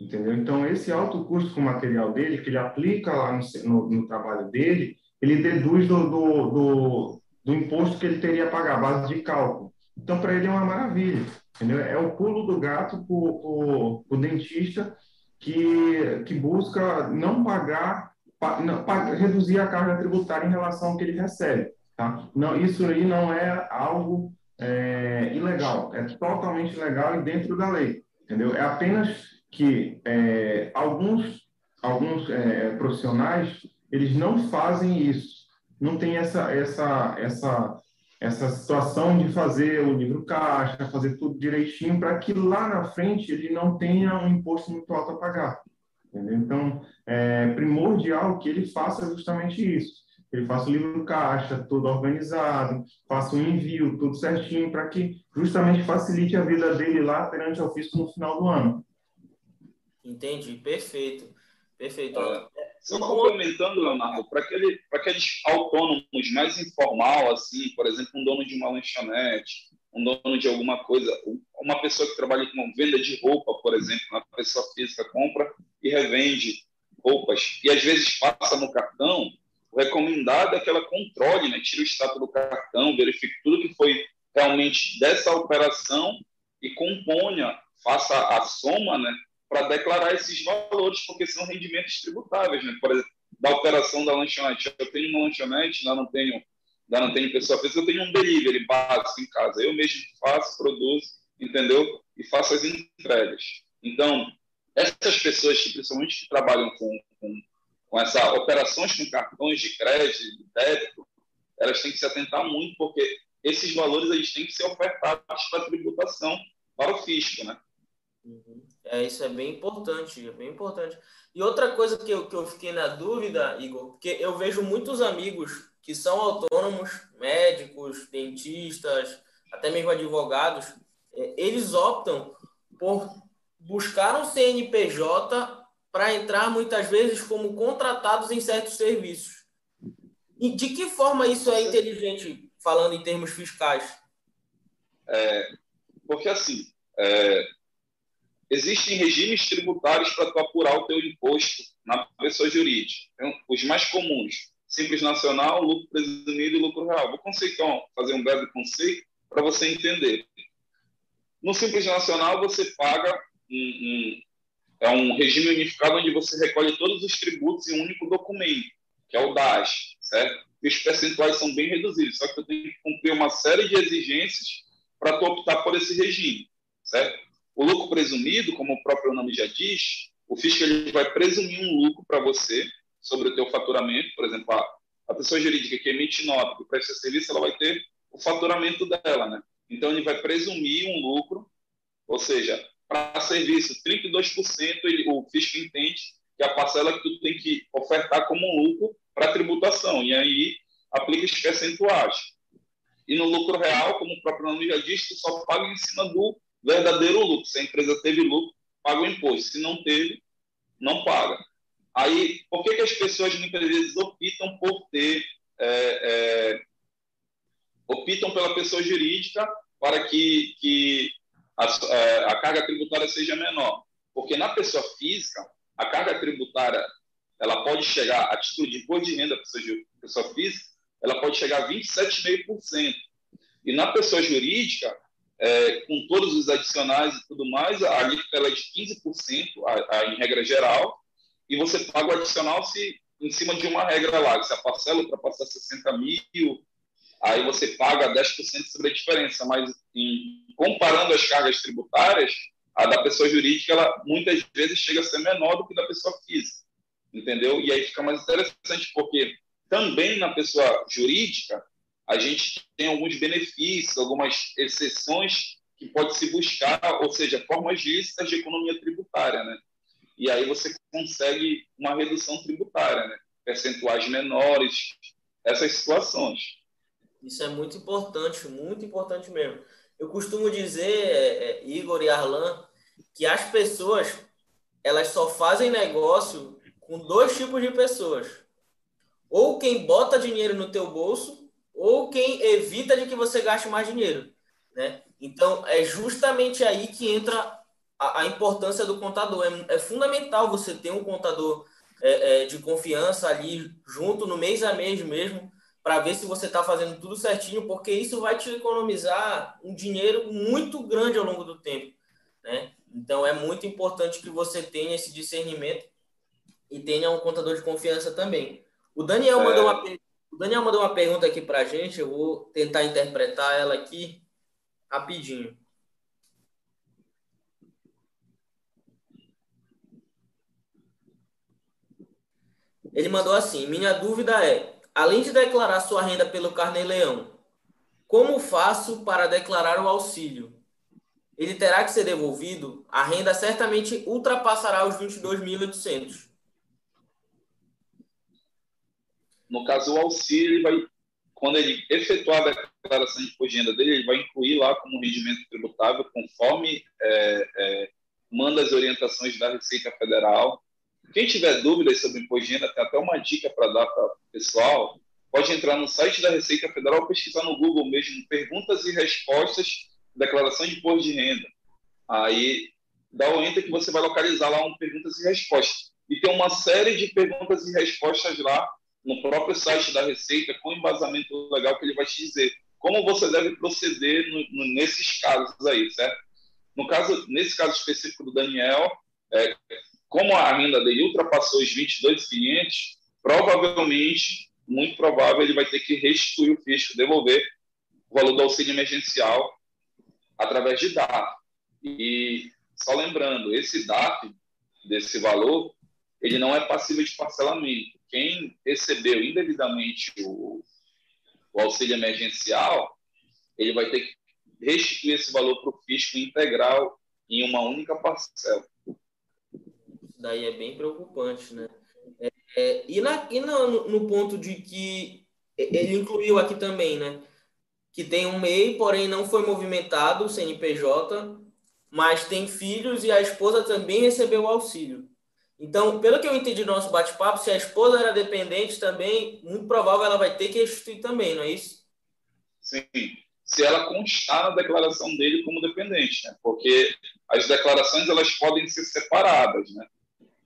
Speaker 2: Entendeu? Então, esse alto custo com o material dele, que ele aplica lá no, no, no trabalho dele, ele deduz do, do, do, do, imposto que ele teria a pagar, a base de cálculo. Então, para ele é uma maravilha. Entendeu? É o pulo do gato para o dentista que, que busca não pagar, pa, não, reduzir a carga tributária em relação ao que ele recebe. Tá? Não, isso aí não é algo é, ilegal, é totalmente legal e dentro da lei. Entendeu? É apenas que é, alguns, alguns é, profissionais eles não fazem isso, não tem essa, essa, essa, essa situação de fazer o livro caixa, fazer tudo direitinho, para que lá na frente ele não tenha um imposto muito alto a pagar. Entendeu? Então, é primordial que ele faça justamente isso. Ele faça o livro caixa, tudo organizado, faça o envio, tudo certinho, para que justamente facilite a vida dele lá perante o fisco no final do ano.
Speaker 1: Entendi, perfeito. Perfeito. É,
Speaker 3: só complementando, Leonardo, para aquele, aqueles autônomos mais informal, assim, por exemplo, um dono de uma lanchonete, um dono de alguma coisa, uma pessoa que trabalha com venda de roupa, por exemplo, uma pessoa física compra e revende roupas, e às vezes passa no cartão, o recomendado é que ela controle, né, tire o status do cartão, verifique tudo que foi realmente dessa operação e componha, faça a soma, né, para declarar esses valores, porque são rendimentos tributáveis, né? Por exemplo, da operação da lanchonete. Eu tenho uma lanchonete, lá não tenho, lá não tenho pessoa física, eu tenho um delivery básico em casa. Eu mesmo faço, produzo, entendeu? E faço as entregas. Então, essas pessoas, principalmente que trabalham com, com, com essa operações com cartões de crédito, de débito, elas têm que se atentar muito, porque esses valores eles têm que ser ofertados para tributação para o fisco, né?
Speaker 1: Uhum. É, isso é bem importante, é bem importante. E outra coisa que eu, que eu fiquei na dúvida, Igor, porque eu vejo muitos amigos que são autônomos, médicos, dentistas, até mesmo advogados, é, eles optam por buscar um CNPJ para entrar muitas vezes como contratados em certos serviços. E de que forma isso é inteligente, falando em termos fiscais?
Speaker 3: É, porque assim, é, existem regimes tributários para tu apurar o teu imposto na pessoa jurídica. Então, os mais comuns, Simples Nacional, lucro presumido e lucro real. Vou conceituar, fazer um breve conceito para você entender. No Simples Nacional, você paga um, um, é um regime unificado onde você recolhe todos os tributos em um único documento, que é o DAS, certo? E os percentuais são bem reduzidos, só que eu tenho que cumprir uma série de exigências para tu optar por esse regime, certo? O lucro presumido, como o próprio nome já diz, o fisco ele vai presumir um lucro para você sobre o teu faturamento. Por exemplo, a, a pessoa jurídica que emite nota, que presta serviço, ela vai ter o faturamento dela, né? Então, ele vai presumir um lucro, ou seja, para serviço, 32% ele, o fisco entende que a parcela que tu tem que ofertar como lucro para tributação. E aí, aplica os percentuais. E no lucro real, como o próprio nome já diz, tu só paga em cima do verdadeiro lucro. Se a empresa teve lucro, paga o imposto. Se não teve, não paga. Aí, por que, que as pessoas muitas vezes optam por ter, é, é, optam pela pessoa jurídica para que, que a, é, a, carga tributária seja menor? Porque na pessoa física, a carga tributária ela pode chegar, a título de imposto de renda pessoa, física, ela pode chegar a 27,5%. E na pessoa jurídica, é, com todos os adicionais e tudo mais, a alíquota é de 15%, a, a, em regra geral, e você paga o adicional se em cima de uma regra lá, se a parcela ultrapassar 60 mil, aí você paga 10% sobre a diferença, mas em, comparando as cargas tributárias, a da pessoa jurídica, ela muitas vezes chega a ser menor do que da pessoa física, entendeu? E aí fica mais interessante, porque também na pessoa jurídica, a gente tem alguns benefícios, algumas exceções que pode se buscar, ou seja, formas lícitas de economia tributária, né? E aí você consegue uma redução tributária, né? Percentuais menores, essas situações.
Speaker 1: Isso é muito importante, muito importante mesmo. Eu costumo dizer, é, é, Igor e Arlan, que as pessoas elas só fazem negócio com dois tipos de pessoas. Ou quem bota dinheiro no teu bolso, ou quem evita de que você gaste mais dinheiro, né? Então, é justamente aí que entra a, a importância do contador. É, é, fundamental você ter um contador é, é, de confiança ali junto no mês a mês mesmo, para ver se você está fazendo tudo certinho, porque isso vai te economizar um dinheiro muito grande ao longo do tempo, né? Então, é muito importante que você tenha esse discernimento e tenha um contador de confiança também. O Daniel é... mandou, uma, o Daniel mandou uma pergunta aqui para a gente, eu vou tentar interpretar ela aqui rapidinho. Ele mandou assim: Minha dúvida é, além de declarar sua renda pelo Carnê-Leão, como faço para declarar o auxílio? ele terá que ser devolvido, a renda certamente ultrapassará os 22.800.
Speaker 3: No caso, o auxílio, vai, quando ele efetuar a declaração de de renda dele, ele vai incluir lá como rendimento tributável, conforme é, é, manda as orientações da Receita Federal. Quem tiver dúvidas sobre imposto de renda, tem até uma dica para dar para o pessoal. Pode entrar no site da Receita Federal, pesquisar no Google mesmo, perguntas e respostas declaração de imposto de renda. Aí dá o enter que você vai localizar lá um perguntas e respostas. E tem uma série de perguntas e respostas lá no próprio site da Receita com embasamento legal que ele vai te dizer como você deve proceder no, no, nesses casos aí, certo? No caso, nesse caso específico do Daniel, é, como a renda dele ultrapassou os 22,500, provavelmente, muito provável, ele vai ter que restituir o fisco, devolver o valor do auxílio emergencial através de DAF. E só lembrando, esse DAF, desse valor, ele não é passível de parcelamento. Quem recebeu indevidamente o, o auxílio emergencial, ele vai ter que restituir esse valor para o fisco integral em uma única parcela.
Speaker 1: Daí é bem preocupante, né? É, é, e na, e no, no ponto de que ele incluiu aqui também, né? que tem um MEI, porém não foi movimentado, CNPJ, mas tem filhos e a esposa também recebeu o auxílio. Então, pelo que eu entendi do nosso bate-papo, se a esposa era dependente também, muito provável ela vai ter que restituir também, não é isso?
Speaker 3: Sim. Se ela constar na declaração dele como dependente, né? porque as declarações elas podem ser separadas, né?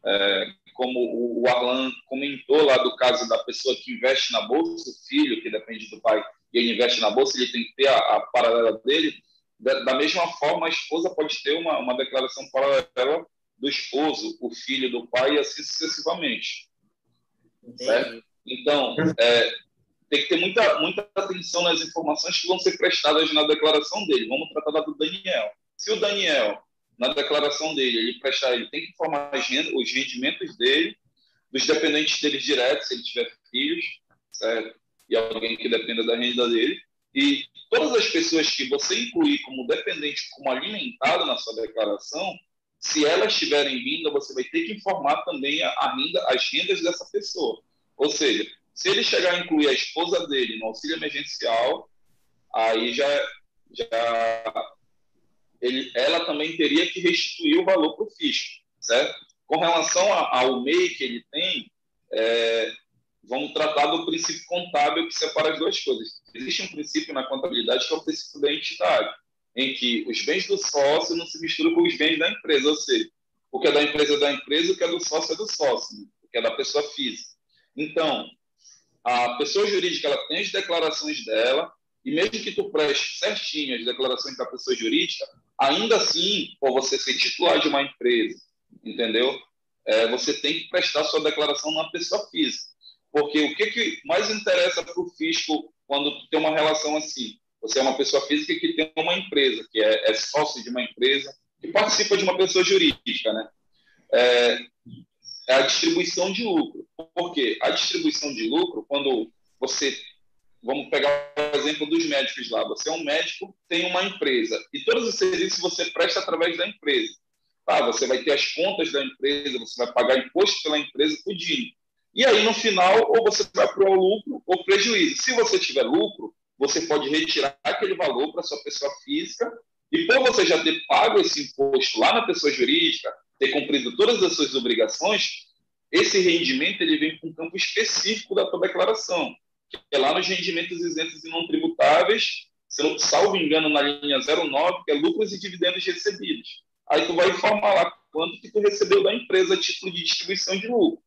Speaker 3: É, como o Arlan comentou lá do caso da pessoa que investe na bolsa, o filho que depende do pai e ele investe na bolsa, ele tem que ter a, a paralela dele. Da, da, mesma forma, a esposa pode ter uma, uma declaração paralela do esposo, o filho do pai e assim sucessivamente. Certo? Então, é, tem que ter muita, muita atenção nas informações que vão ser prestadas na declaração dele. Vamos tratar da do Daniel. Se o Daniel, na declaração dele, ele prestar, ele tem que informar os rendimentos dele, dos dependentes dele diretos, se ele tiver filhos, certo? e alguém que dependa da renda dele. E todas as pessoas que você incluir como dependente, como alimentado na sua declaração, se elas tiverem renda, você vai ter que informar também a renda, as rendas dessa pessoa. Ou seja, se ele chegar a incluir a esposa dele no auxílio emergencial, aí já, já ele, ela também teria que restituir o valor para o fisco, certo? Com relação ao MEI que ele tem, é, vamos tratar do princípio contábil que separa as duas coisas. Existe um princípio na contabilidade que é o princípio da entidade, em que os bens do sócio não se misturam com os bens da empresa, ou seja, o que é da empresa é da empresa, o que é do sócio é do sócio, né? o que é da pessoa física. Então, a pessoa jurídica ela tem as declarações dela, e mesmo que tu preste certinho as declarações da pessoa jurídica, ainda assim, por você ser titular de uma empresa, entendeu? É, você tem que prestar sua declaração na pessoa física. Porque o que, que mais interessa para o fisco quando tem uma relação assim? Você é uma pessoa física que tem uma empresa, que é, é sócio de uma empresa, que participa de uma pessoa jurídica, né? É, é a distribuição de lucro. Por quê? A distribuição de lucro, quando você vamos pegar o exemplo dos médicos lá. Você é um médico, tem uma empresa e todos os serviços você presta através da empresa. Tá, você vai ter as contas da empresa, você vai pagar imposto pela empresa, tudinho. E aí, no final, ou você vai para o lucro ou prejuízo. Se você tiver lucro, você pode retirar aquele valor para sua pessoa física e por você já ter pago esse imposto lá na pessoa jurídica, ter cumprido todas as suas obrigações, esse rendimento ele vem para um campo específico da tua declaração, que é lá nos rendimentos isentos e não tributáveis, se não salvo engano na linha 09, que é lucros e dividendos recebidos. Aí tu vai informar lá quanto que tu recebeu da empresa a título de distribuição de lucro.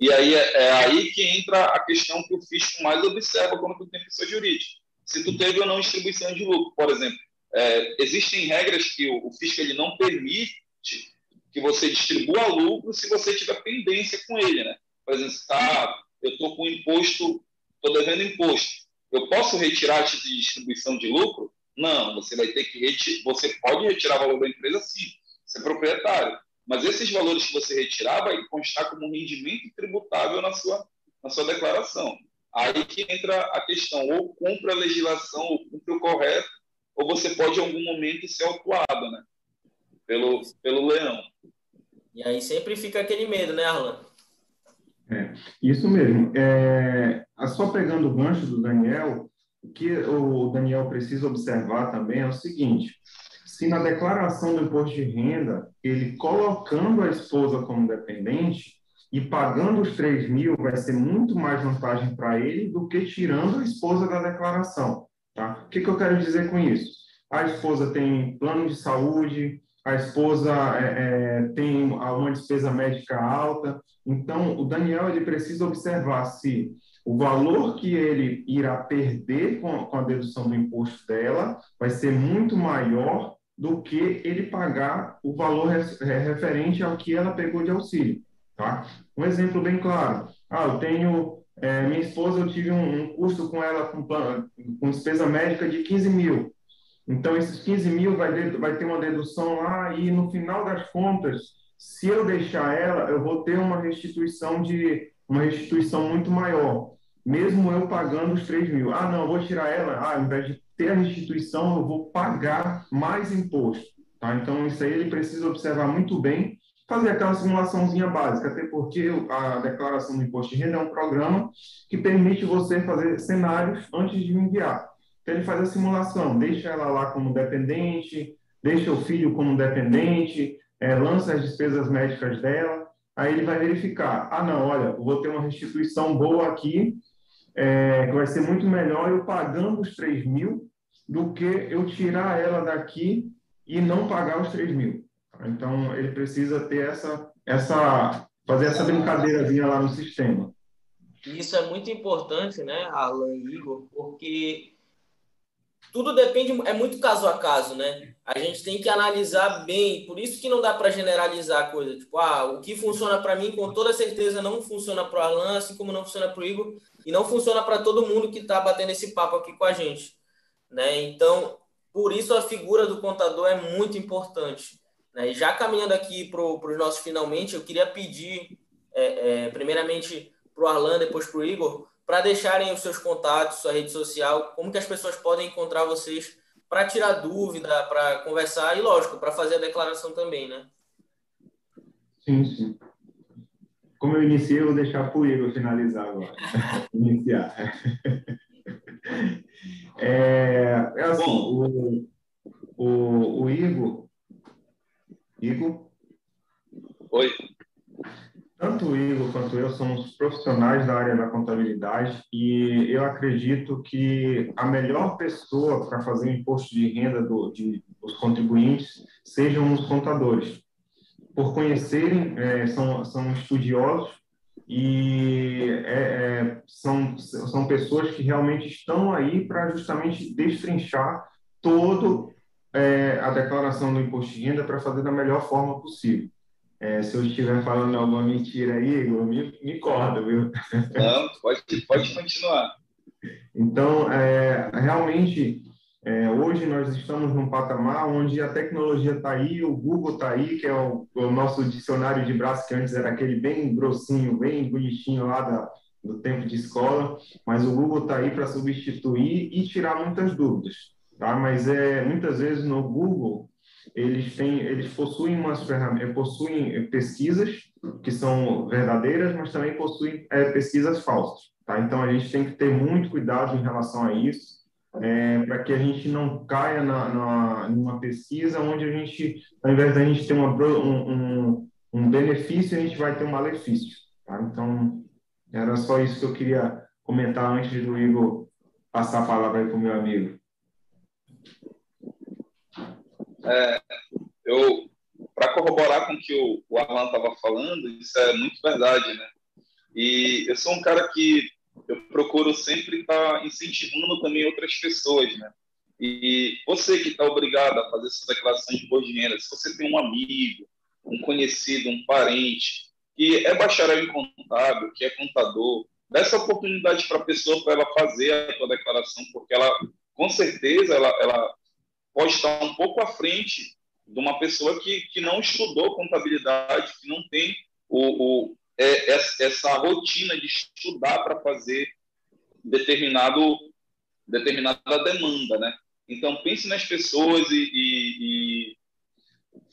Speaker 3: E aí é, é, aí que entra a questão que o fisco mais observa quando tu tem pessoa jurídica. Se tu teve ou não distribuição de lucro, por exemplo. É, existem regras que o, o fisco ele não permite que você distribua lucro se você tiver pendência com ele, né? Por exemplo, tá, eu estou com imposto, estou devendo imposto. Eu posso retirar de distribuição de lucro? Não, você vai ter que retirar, você pode retirar o valor da empresa sim, você é proprietário. Mas esses valores que você retirar vai constar como rendimento tributável na sua, na sua declaração. Aí que entra a questão, ou cumpre a legislação, ou cumpre o correto, ou você pode em algum momento ser autuado, né? Pelo, pelo leão.
Speaker 1: E aí sempre fica aquele medo, né, Arlan?
Speaker 2: É, isso mesmo. É, só pegando o gancho do Daniel, o que o Daniel precisa observar também é o seguinte: se na declaração do imposto de renda, ele colocando a esposa como dependente e pagando os 3 mil, vai ser muito mais vantagem para ele do que tirando a esposa da declaração. Tá? O que, que eu quero dizer com isso? A esposa tem plano de saúde, a esposa é, é, tem uma despesa médica alta. Então, o Daniel ele precisa observar se o valor que ele irá perder com, com a dedução do imposto dela vai ser muito maior do que ele pagar o valor referente ao que ela pegou de auxílio. Tá? Um exemplo bem claro. Ah, eu tenho é, minha esposa, eu tive um, um custo com ela com, com despesa médica de 15 mil. Então, esses 15 mil vai, vai ter uma dedução lá e, no final das contas, se eu deixar ela, eu vou ter uma restituição de uma restituição muito maior, mesmo eu pagando os 3 mil. Ah, não, vou tirar ela. Ah, ao invés de ter a restituição, eu vou pagar mais imposto. Tá? Então, isso aí ele precisa observar muito bem, fazer aquela simulaçãozinha básica, até porque a declaração do imposto de renda é um programa que permite você fazer cenários antes de enviar. Então, ele faz a simulação, deixa ela lá como dependente, deixa o filho como dependente, é, lança as despesas médicas dela, aí ele vai verificar, ah, não, olha, vou ter uma restituição boa aqui, é, que vai ser muito melhor eu pagando os 3 mil do que eu tirar ela daqui e não pagar os 3 mil. Então, ele precisa ter essa, essa fazer essa brincadeirazinha lá no sistema.
Speaker 1: Isso é muito importante, né, Alan Igor, porque tudo depende, é muito caso a caso, né? A gente tem que analisar bem, por isso que não dá para generalizar a coisa. Tipo, ah, o que funciona para mim, com toda certeza, não funciona para o Alan, assim como não funciona para o Igor, e não funciona para todo mundo que está batendo esse papo aqui com a gente, né? Então, por isso a figura do contador é muito importante. Né? E já caminhando aqui para os nossos finalmente, eu queria pedir, é, é, primeiramente, para o Arlan, depois para o Igor, para deixarem os seus contatos, sua rede social, como que as pessoas podem encontrar vocês para tirar dúvida, para conversar e, lógico, para fazer a declaração também, né?
Speaker 2: Sim, sim. Como eu iniciei, eu vou deixar para o Igor finalizar agora. Iniciar. É, é assim, o, o, o Igor... Igor?
Speaker 3: Oi.
Speaker 2: Tanto o Igor quanto eu somos profissionais da área da contabilidade e eu acredito que a melhor pessoa para fazer o imposto de renda do, de, dos contribuintes sejam os contadores. Por conhecerem, é, são, são estudiosos e é, é, são, são pessoas que realmente estão aí para justamente destrinchar todo é, a declaração do imposto de renda para fazer da melhor forma possível. É, se eu estiver falando alguma mentira aí, Igor, me, me corta, viu?
Speaker 3: Não, pode, pode continuar.
Speaker 2: Então, é, realmente, é, hoje nós estamos num patamar onde a tecnologia está aí, o Google está aí, que é o, o, nosso dicionário de braço, que antes era aquele bem grossinho, bem bonitinho lá da, do tempo de escola, mas o Google está aí para substituir e tirar muitas dúvidas, tá? Mas é muitas vezes no Google eles têm, eles possuem umas ferramentas, possuem pesquisas que são verdadeiras, mas também possuem é, pesquisas falsas, tá? Então a gente tem que ter muito cuidado em relação a isso, é, para que a gente não caia na, na numa pesquisa onde a gente, ao invés da gente ter uma, um, um, benefício, a gente vai ter um malefício, tá? Então era só isso que eu queria comentar antes do Igor passar a palavra para o meu amigo.
Speaker 3: É, eu, para corroborar com o que o, o Arlan estava falando, isso é muito verdade, né? E eu sou um cara que eu procuro sempre estar tá incentivando também outras pessoas, né? E você que está obrigado a fazer essa declaração de imposto de se você tem um amigo, um conhecido, um parente que é bacharel em contábil, que é contador, dá essa oportunidade para a pessoa para ela fazer a sua declaração, porque ela, com certeza, ela, ela pode estar um pouco à frente de uma pessoa que, que não estudou contabilidade, que não tem o, o é, essa rotina de estudar para fazer determinado determinada demanda, né? Então pense nas pessoas e, e, e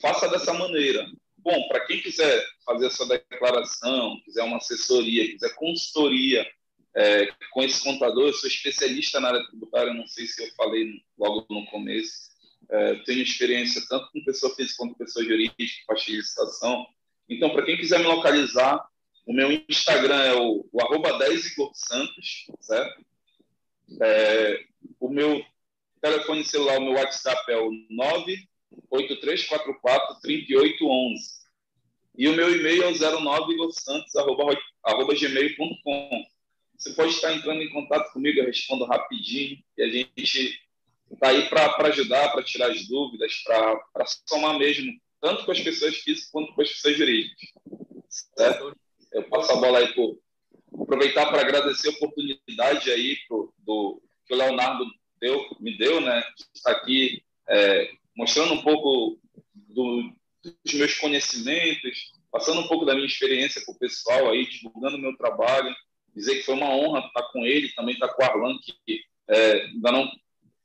Speaker 3: faça dessa maneira. Bom, para quem quiser fazer essa declaração, quiser uma assessoria, quiser consultoria é, com esse contador, eu sou especialista na área tributária, não sei se eu falei logo no começo, é, tenho experiência tanto com pessoa física quanto com pessoa jurídica, parte de licitação. Então, para quem quiser me localizar, o meu Instagram é o, o arroba 10 Igor Santos, certo? É, o meu telefone celular, o meu WhatsApp é o 983443811. E o meu e-mail é o 09igorsantos.gmail.com. Você pode estar entrando em contato comigo, eu respondo rapidinho e a gente está aí para ajudar, para tirar as dúvidas, para somar mesmo, tanto com as pessoas físicas quanto com as pessoas jurídicas. Certo? Eu passo a bola aí por aproveitar para agradecer a oportunidade aí pro, do, que o Leonardo deu, me deu, né, estar aqui é, mostrando um pouco do, dos meus conhecimentos, passando um pouco da minha experiência com o pessoal aí, divulgando meu trabalho, dizer que foi uma honra estar com ele, também estar com o Arlan, que é, ainda não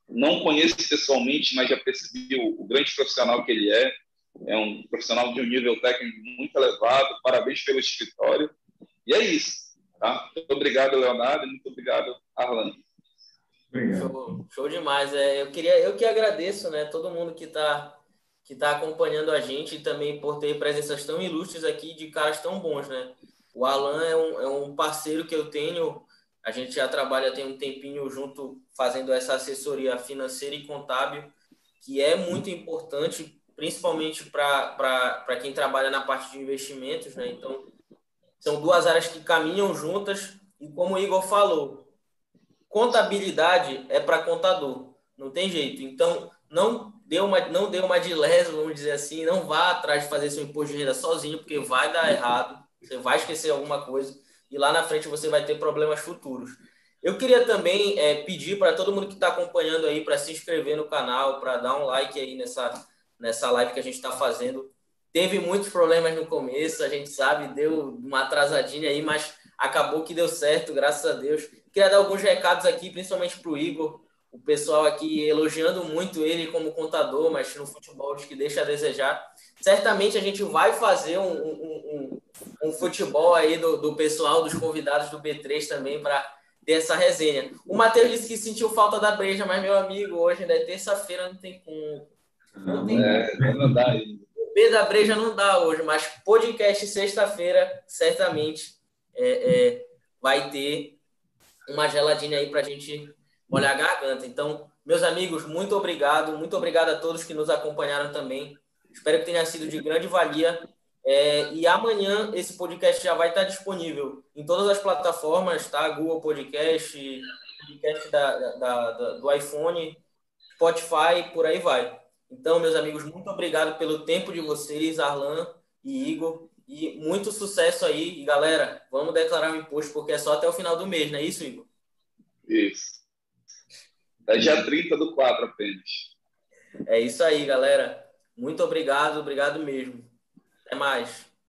Speaker 3: não conheço pessoalmente, mas já percebi o, o, grande profissional que ele é. É um profissional de um nível técnico muito elevado. Parabéns pelo escritório. E é isso. Tá? Muito obrigado, Leonardo. Muito obrigado, Arlan.
Speaker 1: Show, show demais. É, eu queria, eu que agradeço, né, todo mundo que está que tá acompanhando a gente e também por ter presenças tão ilustres aqui de caras tão bons, né? O Alan é um, é um parceiro que eu tenho a gente já trabalha tem um tempinho junto fazendo essa assessoria financeira e contábil, que é muito importante, principalmente para quem trabalha na parte de investimentos. Né? Então, são duas áreas que caminham juntas e, como o Igor falou, contabilidade é para contador, não tem jeito. Então, não dê uma, não dê uma de leso, vamos dizer assim, não vá atrás de fazer seu imposto de renda sozinho, porque vai dar errado, você vai esquecer alguma coisa e lá na frente você vai ter problemas futuros. Eu queria também é, pedir para todo mundo que está acompanhando aí para se inscrever no canal, para dar um like aí nessa, nessa live que a gente está fazendo. Teve muitos problemas no começo, a gente sabe, deu uma atrasadinha aí, mas acabou que deu certo, graças a Deus. Queria dar alguns recados aqui, principalmente para o Igor, o pessoal aqui elogiando muito ele como contador, mas no futebol acho que deixa a desejar. Certamente a gente vai fazer um, um, um, um futebol aí do, do, pessoal, dos convidados do B3 também para ter essa resenha. O Matheus disse que sentiu falta da breja, mas meu amigo, hoje ainda é terça-feira, não tem como.
Speaker 3: Não, tem é, não dá ainda.
Speaker 1: O B da breja não dá hoje, mas podcast sexta-feira, certamente é, é, vai ter uma geladinha aí para a gente molhar a garganta. Então, meus amigos, muito obrigado. Muito obrigado a todos que nos acompanharam também. Espero que tenha sido de grande valia. É, e amanhã esse podcast já vai estar disponível em todas as plataformas, tá? Google Podcast, podcast da, da, da, do iPhone, Spotify, por aí vai. Então, meus amigos, muito obrigado pelo tempo de vocês, Arlan e Igor. E muito sucesso aí. E galera, vamos declarar o imposto, porque é só até o final do mês, não é isso, Igor?
Speaker 3: Isso. É dia 30 do 4 apenas.
Speaker 1: É isso aí, galera. Muito obrigado, obrigado mesmo. Até mais.